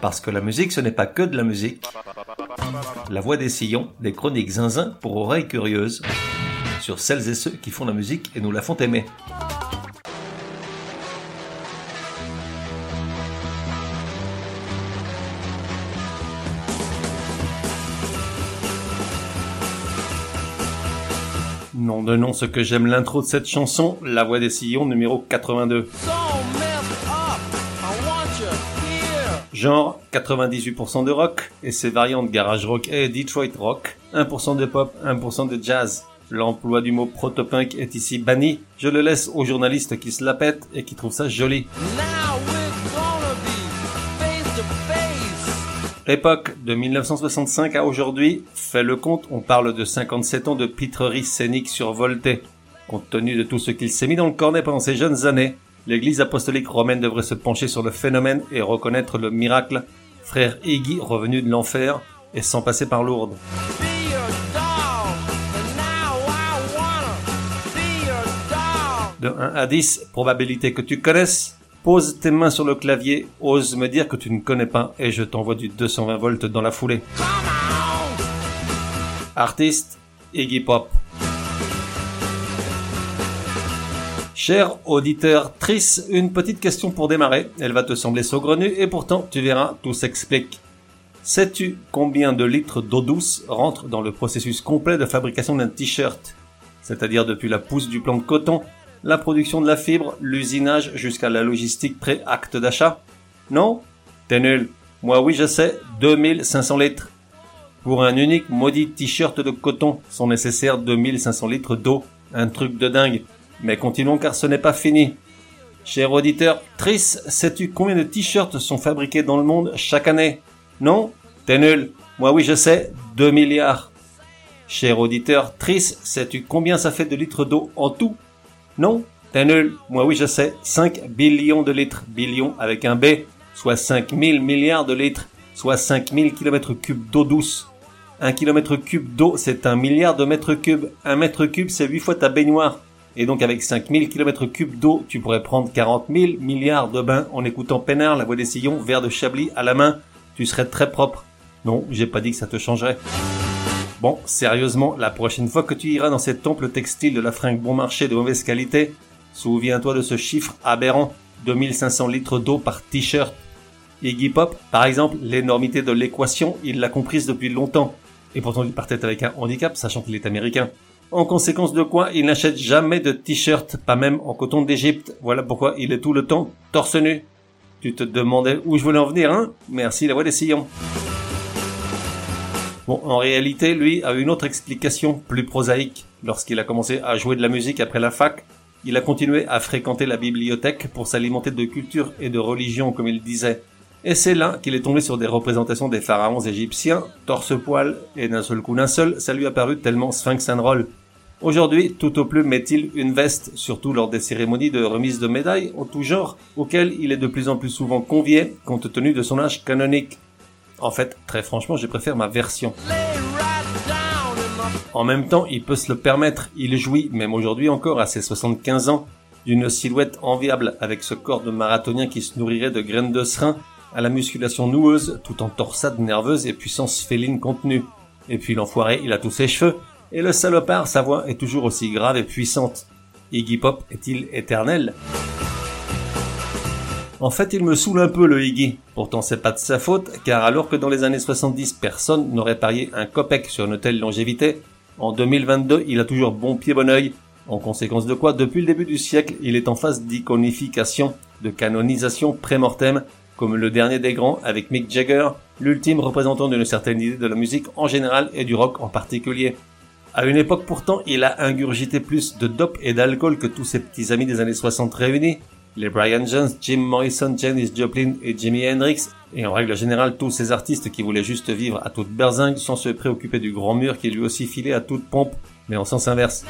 Parce que la musique, ce n'est pas que de la musique. La voix des sillons, des chroniques zinzin pour oreilles curieuses. Sur celles et ceux qui font la musique et nous la font aimer. Nom de nom, ce que j'aime l'intro de cette chanson, La Voix des Sillons numéro 82. Genre 98% de rock et ses variantes garage rock et Detroit rock, 1% de pop, 1% de jazz. L'emploi du mot protopunk est ici banni. Je le laisse aux journalistes qui se la pètent et qui trouvent ça joli. L'époque de 1965 à aujourd'hui, fait le compte, on parle de 57 ans de pitrerie scénique survoltée. Compte tenu de tout ce qu'il s'est mis dans le cornet pendant ses jeunes années, l'église apostolique romaine devrait se pencher sur le phénomène et reconnaître le miracle. Frère Iggy revenu de l'enfer et sans passer par Lourdes. De 1 à 10, probabilité que tu connaisses, Pose tes mains sur le clavier, ose me dire que tu ne connais pas et je t'envoie du 220 volts dans la foulée. Artiste, Iggy Pop. Cher auditeur Tris, une petite question pour démarrer. Elle va te sembler saugrenue et pourtant tu verras, tout s'explique. Sais-tu combien de litres d'eau douce rentrent dans le processus complet de fabrication d'un t-shirt? C'est-à-dire depuis la pousse du plant de coton la production de la fibre, l'usinage jusqu'à la logistique pré-acte d'achat? Non? T'es nul. Moi oui je sais, 2500 litres. Pour un unique maudit t-shirt de coton sont nécessaires 2500 litres d'eau. Un truc de dingue. Mais continuons car ce n'est pas fini. Cher auditeur, Tris, sais-tu combien de t-shirts sont fabriqués dans le monde chaque année? Non? T'es nul. Moi oui je sais, 2 milliards. Cher auditeur, Tris, sais-tu combien ça fait de litres d'eau en tout? Non, t'es nul. Moi oui, je sais. 5 billions de litres. Billions avec un B. Soit 5000 milliards de litres. Soit 5000 kilomètres cubes d'eau douce. Un kilomètre cube d'eau, c'est un milliard de mètres cubes. Un mètre cube, c'est 8 fois ta baignoire. Et donc avec 5000 kilomètres cubes d'eau, tu pourrais prendre 40 000 milliards de bains en écoutant Pénard, la voix des sillons, verre de Chablis à la main. Tu serais très propre. Non, j'ai pas dit que ça te changerait. Bon, sérieusement, la prochaine fois que tu iras dans ces temples textiles de la fringue bon marché de mauvaise qualité, souviens-toi de ce chiffre aberrant, 2500 litres d'eau par t-shirt. Iggy Pop, par exemple, l'énormité de l'équation, il l'a comprise depuis longtemps. Et pourtant il partait avec un handicap, sachant qu'il est américain. En conséquence de quoi, il n'achète jamais de t-shirt, pas même en coton d'Égypte. Voilà pourquoi il est tout le temps torse nu. Tu te demandais où je voulais en venir, hein? Merci la voix des sillons. Bon, en réalité, lui a une autre explication plus prosaïque. Lorsqu'il a commencé à jouer de la musique après la fac, il a continué à fréquenter la bibliothèque pour s'alimenter de culture et de religion, comme il disait. Et c'est là qu'il est tombé sur des représentations des pharaons égyptiens, torse-poil, et d'un seul coup d'un seul, ça lui a paru tellement sphinx and roll. Aujourd'hui, tout au plus met-il une veste, surtout lors des cérémonies de remise de médailles en tout genre, auxquelles il est de plus en plus souvent convié, compte tenu de son âge canonique. En fait, très franchement, je préfère ma version. En même temps, il peut se le permettre, il jouit, même aujourd'hui encore à ses 75 ans, d'une silhouette enviable avec ce corps de marathonien qui se nourrirait de graines de serin à la musculation noueuse tout en torsade nerveuse et puissance féline contenue. Et puis l'enfoiré, il a tous ses cheveux, et le salopard, sa voix est toujours aussi grave et puissante. Iggy Pop est-il éternel? En fait, il me saoule un peu le Iggy. Pourtant, c'est pas de sa faute, car alors que dans les années 70, personne n'aurait parié un copec sur une telle longévité, en 2022, il a toujours bon pied bon oeil. En conséquence de quoi, depuis le début du siècle, il est en phase d'iconification, de canonisation pré-mortem, comme le dernier des grands avec Mick Jagger, l'ultime représentant d'une certaine idée de la musique en général et du rock en particulier. À une époque pourtant, il a ingurgité plus de dope et d'alcool que tous ses petits amis des années 60 réunis, les Brian Jones, Jim Morrison, Janis Joplin et Jimi Hendrix, et en règle générale tous ces artistes qui voulaient juste vivre à toute berzingue sans se préoccuper du grand mur qui lui aussi filait à toute pompe, mais en sens inverse.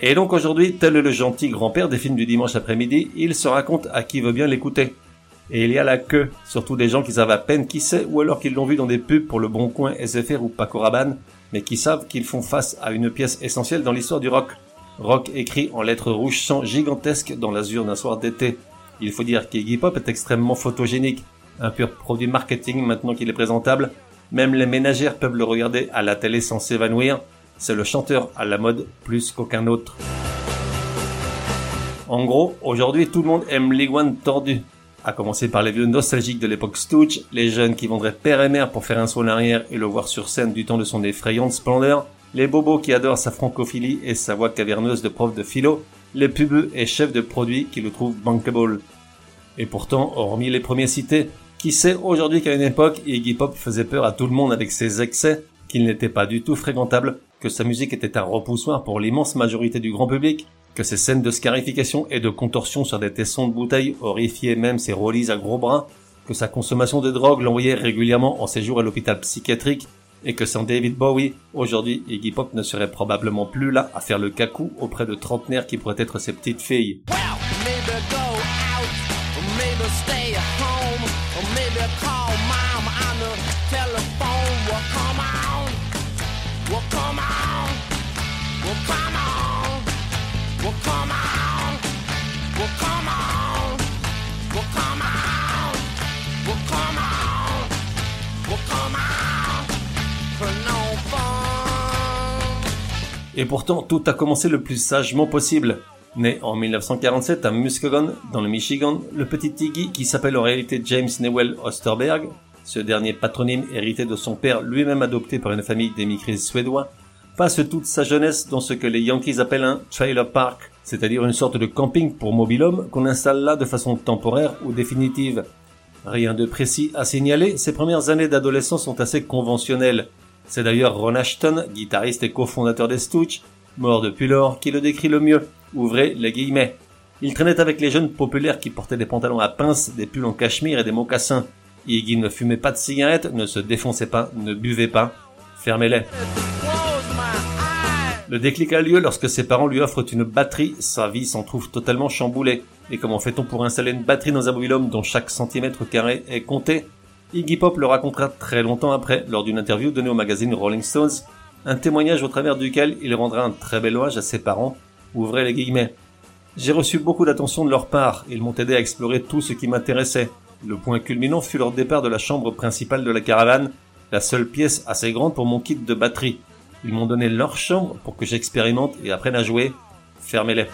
Et donc aujourd'hui, tel le gentil grand-père des films du dimanche après-midi, il se raconte à qui veut bien l'écouter. Et il y a la queue, surtout des gens qui savent à peine qui c'est, ou alors qu'ils l'ont vu dans des pubs pour le Bon Coin, SFR ou Paco Rabanne, mais qui savent qu'ils font face à une pièce essentielle dans l'histoire du rock. Rock écrit en lettres rouges sang gigantesques dans l'azur d'un soir d'été. Il faut dire qu'Iggy Pop est extrêmement photogénique, un pur produit marketing maintenant qu'il est présentable. Même les ménagères peuvent le regarder à la télé sans s'évanouir. C'est le chanteur à la mode plus qu'aucun autre. En gros, aujourd'hui tout le monde aime l'iguane tordu. À commencer par les vieux nostalgiques de l'époque Stooge, les jeunes qui vendraient père et mère pour faire un saut en arrière et le voir sur scène du temps de son effrayante splendeur, les bobos qui adorent sa francophilie et sa voix caverneuse de prof de philo, les pubeux et chefs de produits qui le trouvent bankable. Et pourtant, hormis les premiers cités, qui sait aujourd'hui qu'à une époque, Iggy Pop faisait peur à tout le monde avec ses excès, qu'il n'était pas du tout fréquentable, que sa musique était un repoussoir pour l'immense majorité du grand public, que ses scènes de scarification et de contorsion sur des tessons de bouteilles horrifiaient même ses rôlis à gros bras, que sa consommation de drogue l'envoyait régulièrement en séjour à l'hôpital psychiatrique, et que sans David Bowie, aujourd'hui Iggy Pop ne serait probablement plus là à faire le cacou auprès de trentenaires qui pourraient être ses petites filles. Et pourtant, tout a commencé le plus sagement possible. Né en 1947 à Muskegon, dans le Michigan, le petit Iggy, qui s'appelle en réalité James Newell Osterberg, ce dernier patronyme hérité de son père lui-même adopté par une famille d'émigrés suédois, passe toute sa jeunesse dans ce que les Yankees appellent un trailer park, c'est-à-dire une sorte de camping pour mobil-homme qu'on installe là de façon temporaire ou définitive. Rien de précis à signaler, ses premières années d'adolescence sont assez conventionnelles. C'est d'ailleurs Ron Ashton, guitariste et cofondateur des Stooges, mort depuis lors, qui le décrit le mieux. Ouvrez les guillemets. Il traînait avec les jeunes populaires qui portaient des pantalons à pinces, des pulls en cachemire et des mocassins. Iggy ne fumait pas de cigarettes, ne se défonçait pas, ne buvait pas. Fermez-les. Le déclic a lieu lorsque ses parents lui offrent une batterie, sa vie s'en trouve totalement chamboulée. Et comment fait-on pour installer une batterie dans un mobil-homme dont chaque centimètre carré est compté? Iggy Pop le racontera très longtemps après, lors d'une interview donnée au magazine Rolling Stones, un témoignage au travers duquel il rendra un très bel hommage à ses parents, ouvrez les guillemets. J'ai reçu beaucoup d'attention de leur part, ils m'ont aidé à explorer tout ce qui m'intéressait. Le point culminant fut leur départ de la chambre principale de la caravane, la seule pièce assez grande pour mon kit de batterie. Ils m'ont donné leur chambre pour que j'expérimente et apprenne à jouer. Fermez-les.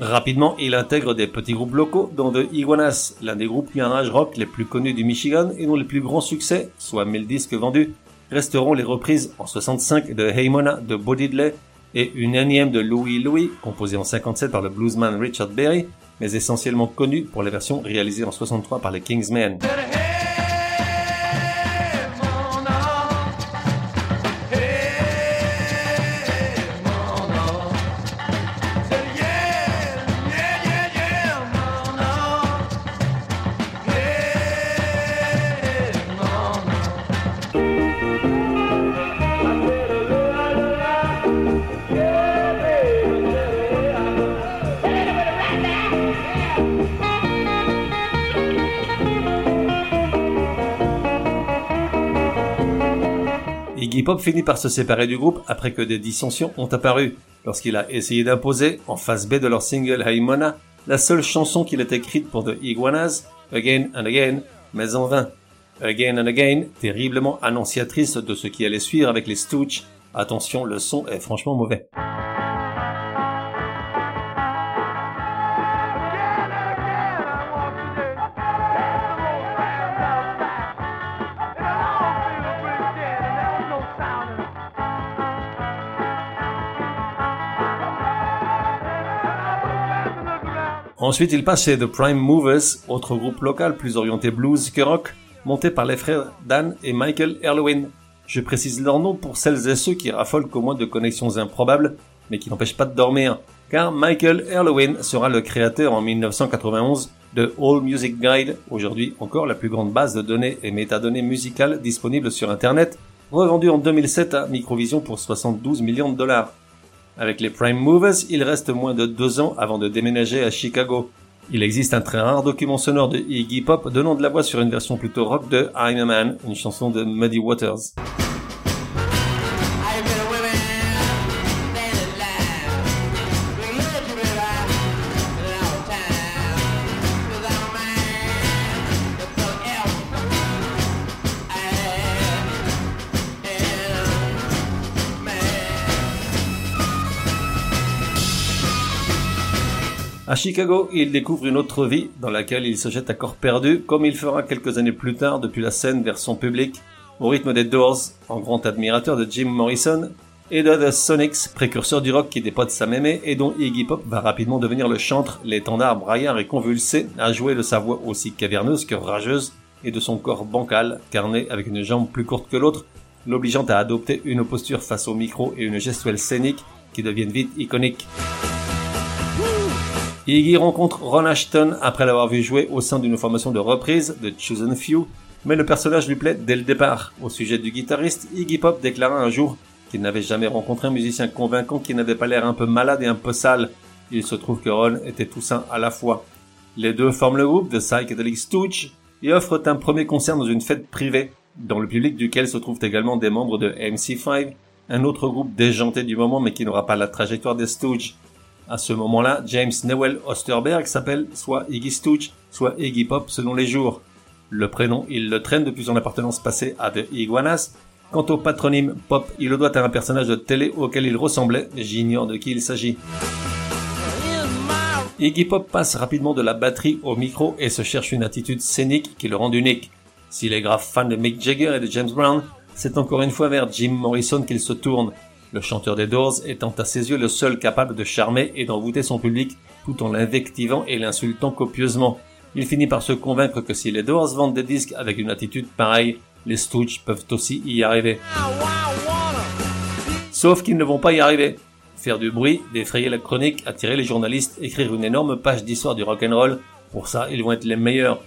Rapidement, il intègre des petits groupes locaux, dont The Iguanas, l'un des groupes garage rock les plus connus du Michigan et dont les plus grands succès, soit 1000 disques vendus, resteront les reprises en 65 de Hey Mona de Bo Diddley et une énième de Louis Louis, composée en 57 par le bluesman Richard Berry, mais essentiellement connue pour les versions réalisées en 63 par les Kingsmen. Iggy Pop finit par se séparer du groupe après que des dissensions ont apparu, lorsqu'il a essayé d'imposer, en face B de leur single Hey Mona, la seule chanson qu'il ait écrite pour The Iguanas, Again and Again, mais en vain. Again and Again, terriblement annonciatrice de ce qui allait suivre avec les Stooges. Attention, le son est franchement mauvais. Ensuite, il passe chez The Prime Movers, autre groupe local plus orienté blues que rock, monté par les frères Dan et Michael Erlewin. Je précise leur nom pour celles et ceux qui raffolent qu'au moins de connexions improbables, mais qui n'empêchent pas de dormir, car Michael Erlewin sera le créateur en 1991 de All Music Guide, aujourd'hui encore la plus grande base de données et métadonnées musicales disponible sur Internet, revendue en 2007 à Microvision pour 72 millions de dollars. Avec les Prime Movers, il reste moins de deux ans avant de déménager à Chicago. Il existe un très rare document sonore de Iggy Pop donnant de la voix sur une version plutôt rock de I'm a Man, une chanson de Muddy Waters. À Chicago, il découvre une autre vie dans laquelle il se jette à corps perdu, comme il fera quelques années plus tard depuis la scène vers son public, au rythme des Doors, en grand admirateur de Jim Morrison, et de The Sonics, précurseur du rock qui dépote sa mémé et dont Iggy Pop va rapidement devenir le chantre, l'étendard braillard et convulsé, à jouer de sa voix aussi caverneuse que rageuse, et de son corps bancal, carné avec une jambe plus courte que l'autre, l'obligeant à adopter une posture face au micro et une gestuelle scénique qui deviennent vite iconiques. Iggy rencontre Ron Ashton après l'avoir vu jouer au sein d'une formation de reprise de Chosen Few, mais le personnage lui plaît dès le départ. Au sujet du guitariste, Iggy Pop déclara un jour qu'il n'avait jamais rencontré un musicien convaincant qui n'avait pas l'air un peu malade et un peu sale. Il se trouve que Ron était tout ça à la fois. Les deux forment le groupe The Psychedelic Stooge et offrent un premier concert dans une fête privée, dans le public duquel se trouvent également des membres de MC5, un autre groupe déjanté du moment mais qui n'aura pas la trajectoire des Stooges. À ce moment-là, James Newell Osterberg s'appelle soit Iggy Stooge, soit Iggy Pop selon les jours. Le prénom, il le traîne depuis son appartenance passée à The Iguanas. Quant au patronyme Pop, il le doit à un personnage de télé auquel il ressemblait, j'ignore de qui il s'agit. Iggy Pop passe rapidement de la batterie au micro et se cherche une attitude scénique qui le rend unique. S'il est grave fan de Mick Jagger et de James Brown, c'est encore une fois vers Jim Morrison qu'il se tourne, le chanteur des Doors étant à ses yeux le seul capable de charmer et d'envoûter son public tout en l'invectivant et l'insultant copieusement. Il finit par se convaincre que si les Doors vendent des disques avec une attitude pareille, les Stooges peuvent aussi y arriver. Sauf qu'ils ne vont pas y arriver. Faire du bruit, défrayer la chronique, attirer les journalistes, écrire une énorme page d'histoire du rock'n'roll, pour ça ils vont être les meilleurs.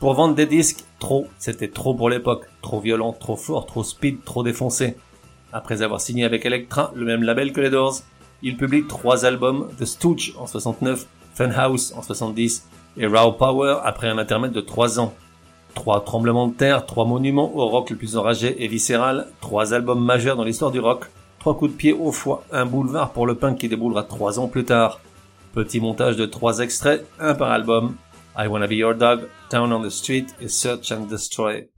Pour vendre des disques, trop, c'était trop pour l'époque. Trop violent, trop fort, trop speed, trop défoncé. Après avoir signé avec Elektra, le même label que les Doors, il publie trois albums, The Stooge en 69, Funhouse en 70 et Raw Power après un intermède de trois ans. Trois tremblements de terre, trois monuments au rock le plus enragé et viscéral, trois albums majeurs dans l'histoire du rock, trois coups de pied au foie, un boulevard pour le punk qui déboulera trois ans plus tard. Petit montage de trois extraits, un par album. I Wanna Be Your Dog, Down on the Street et Search and Destroy.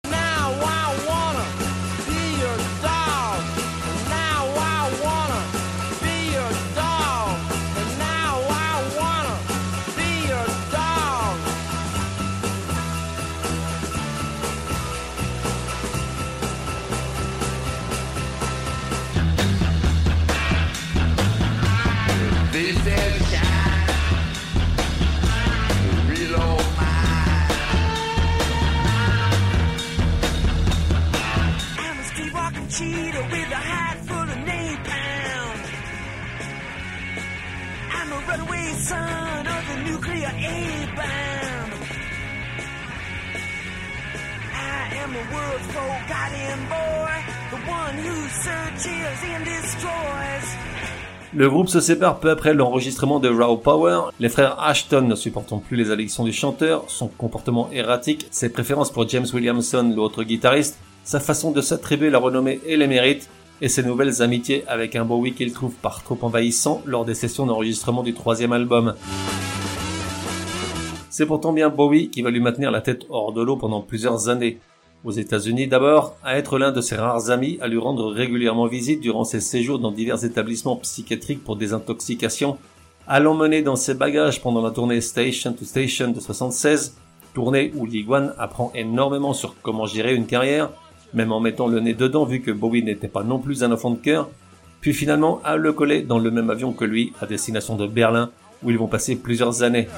Le groupe se sépare peu après l'enregistrement de Raw Power. Les frères Ashton ne supportant plus les addictions du chanteur, son comportement erratique, ses préférences pour James Williamson, l'autre guitariste, sa façon de s'attribuer la renommée et les mérites, et ses nouvelles amitiés avec un Bowie qu'il trouve par trop envahissant lors des sessions d'enregistrement du troisième album. C'est pourtant bien Bowie qui va lui maintenir la tête hors de l'eau pendant plusieurs années aux États-Unis d'abord, à être l'un de ses rares amis, à lui rendre régulièrement visite durant ses séjours dans divers établissements psychiatriques pour désintoxication, à l'emmener dans ses bagages pendant la tournée Station to Station de 76, tournée où Liguan apprend énormément sur comment gérer une carrière, même en mettant le nez dedans vu que Bowie n'était pas non plus un enfant de cœur, puis finalement à le coller dans le même avion que lui à destination de Berlin où ils vont passer plusieurs années.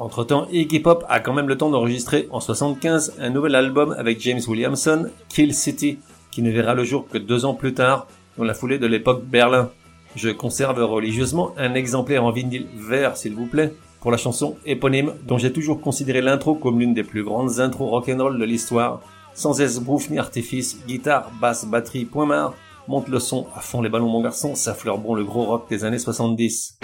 Entre-temps, Iggy Pop a quand même le temps d'enregistrer en 75 un nouvel album avec James Williamson, Kill City, qui ne verra le jour que deux ans plus tard, dans la foulée de l'époque Berlin. Je conserve religieusement un exemplaire en vinyle vert, s'il vous plaît, pour la chanson éponyme, dont j'ai toujours considéré l'intro comme l'une des plus grandes intros rock'n'roll de l'histoire. Sans esbrouf ni artifice, guitare, basse, batterie, point marre, monte le son à fond les ballons mon garçon, ça fleure bon le gros rock des années 70.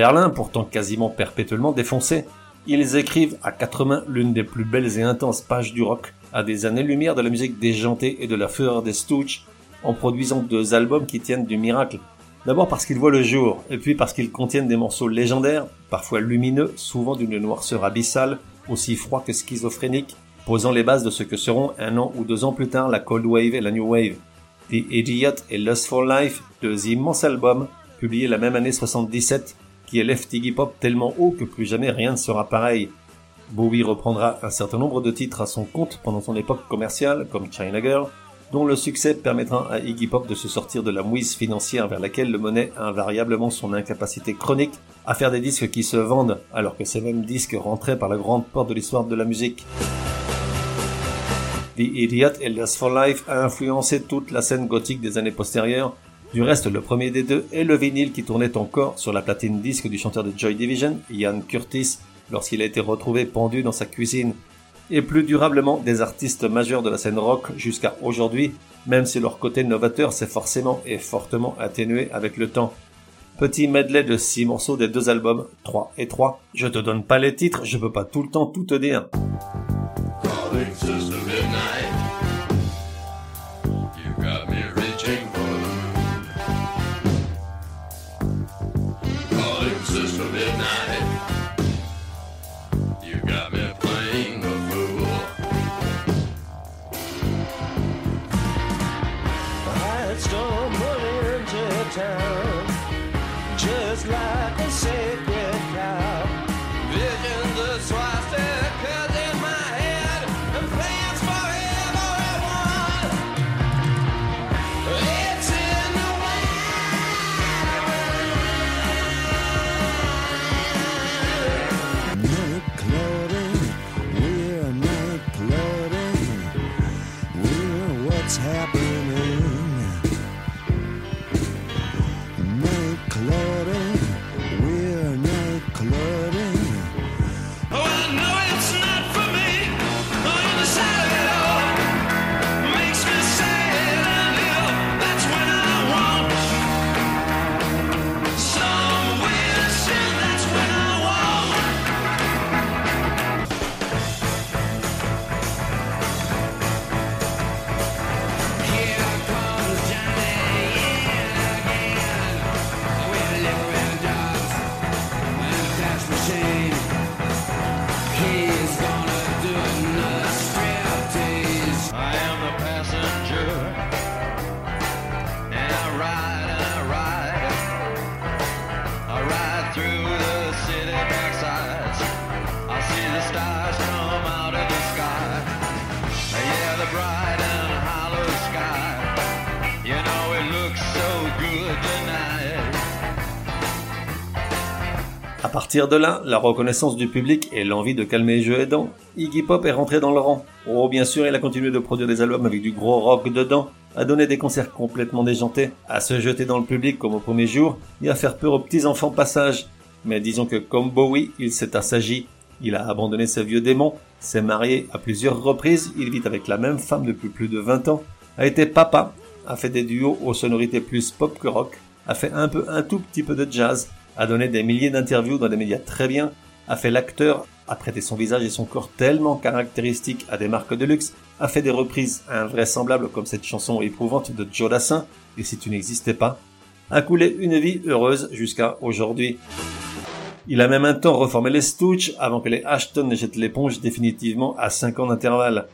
Berlin, pourtant quasiment perpétuellement défoncé, ils écrivent à quatre mains l'une des plus belles et intenses pages du rock, à des années-lumière de la musique déjantée et de la fureur des Stooges, en produisant deux albums qui tiennent du miracle. D'abord parce qu'ils voient le jour, et puis parce qu'ils contiennent des morceaux légendaires, parfois lumineux, souvent d'une noirceur abyssale, aussi froid que schizophrénique, posant les bases de ce que seront un an ou deux ans plus tard la Cold Wave et la New Wave. The Idiot et Lust for Life, deux immenses albums, publiés la même année 77, qui élèvent Iggy Pop tellement haut que plus jamais rien ne sera pareil. Bowie reprendra un certain nombre de titres à son compte pendant son époque commerciale, comme China Girl, dont le succès permettra à Iggy Pop de se sortir de la mouise financière vers laquelle le monnaie invariablement son incapacité chronique à faire des disques qui se vendent, alors que ces mêmes disques rentraient par la grande porte de l'histoire de la musique. The Idiot et for Life a influencé toute la scène gothique des années postérieures. Du reste, le premier des deux est le vinyle qui tournait encore sur la platine disque du chanteur de Joy Division, Ian Curtis, lorsqu'il a été retrouvé pendu dans sa cuisine. Et plus durablement, des artistes majeurs de la scène rock jusqu'à aujourd'hui, même si leur côté novateur s'est forcément et fortement atténué avec le temps. Petit medley de six morceaux des deux albums, 3 et 3. Je te donne pas les titres, je peux pas tout le temps tout te dire. life. À partir de là, la reconnaissance du public et l'envie de calmer les jeux aidant, Iggy Pop est rentré dans le rang. Oh, bien sûr, il a continué de produire des albums avec du gros rock dedans, à donner des concerts complètement déjantés, à se jeter dans le public comme au premier jour, et à faire peur aux petits enfants passage. Mais disons que comme Bowie, il s'est assagi. Il a abandonné ses vieux démons, s'est marié à plusieurs reprises, il vit avec la même femme depuis plus de 20 ans, a été papa, a fait des duos aux sonorités plus pop que rock, a fait un peu un tout petit peu de jazz, a donné des milliers d'interviews dans des médias très bien, a fait l'acteur, a prêté son visage et son corps tellement caractéristiques à des marques de luxe, a fait des reprises invraisemblables comme cette chanson éprouvante de Joe Dassin, et si tu n'existais pas, a coulé une vie heureuse jusqu'à aujourd'hui. Il a même un temps reformé les Stooges avant que les Ashton ne jettent l'éponge définitivement à 5 ans d'intervalle.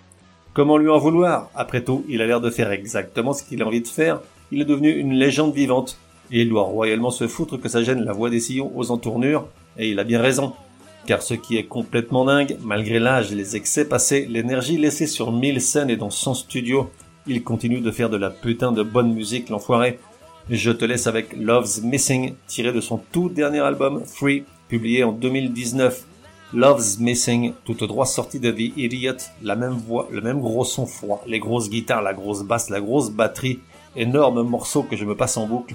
Comment lui en vouloir? Après tout, il a l'air de faire exactement ce qu'il a envie de faire. Il est devenu une légende vivante, et il doit royalement se foutre que ça gêne la voix des sillons aux entournures, et il a bien raison. Car ce qui est complètement dingue, malgré l'âge, les excès passés, l'énergie laissée sur mille scènes et dans son studio, il continue de faire de la putain de bonne musique, l'enfoiré. Je te laisse avec Love's Missing, tiré de son tout dernier album, Free, publié en 2019. Love's Missing, tout droit sorti de The Idiot, la même voix, le même gros son froid, les grosses guitares, la grosse basse, la grosse batterie, énorme morceau que je me passe en boucle,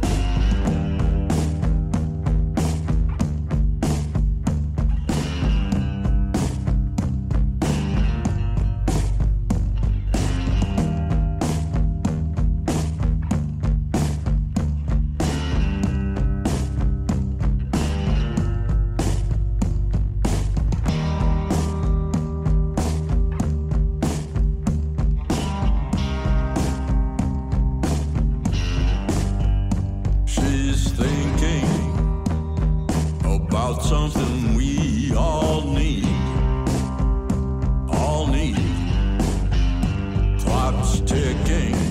ticket.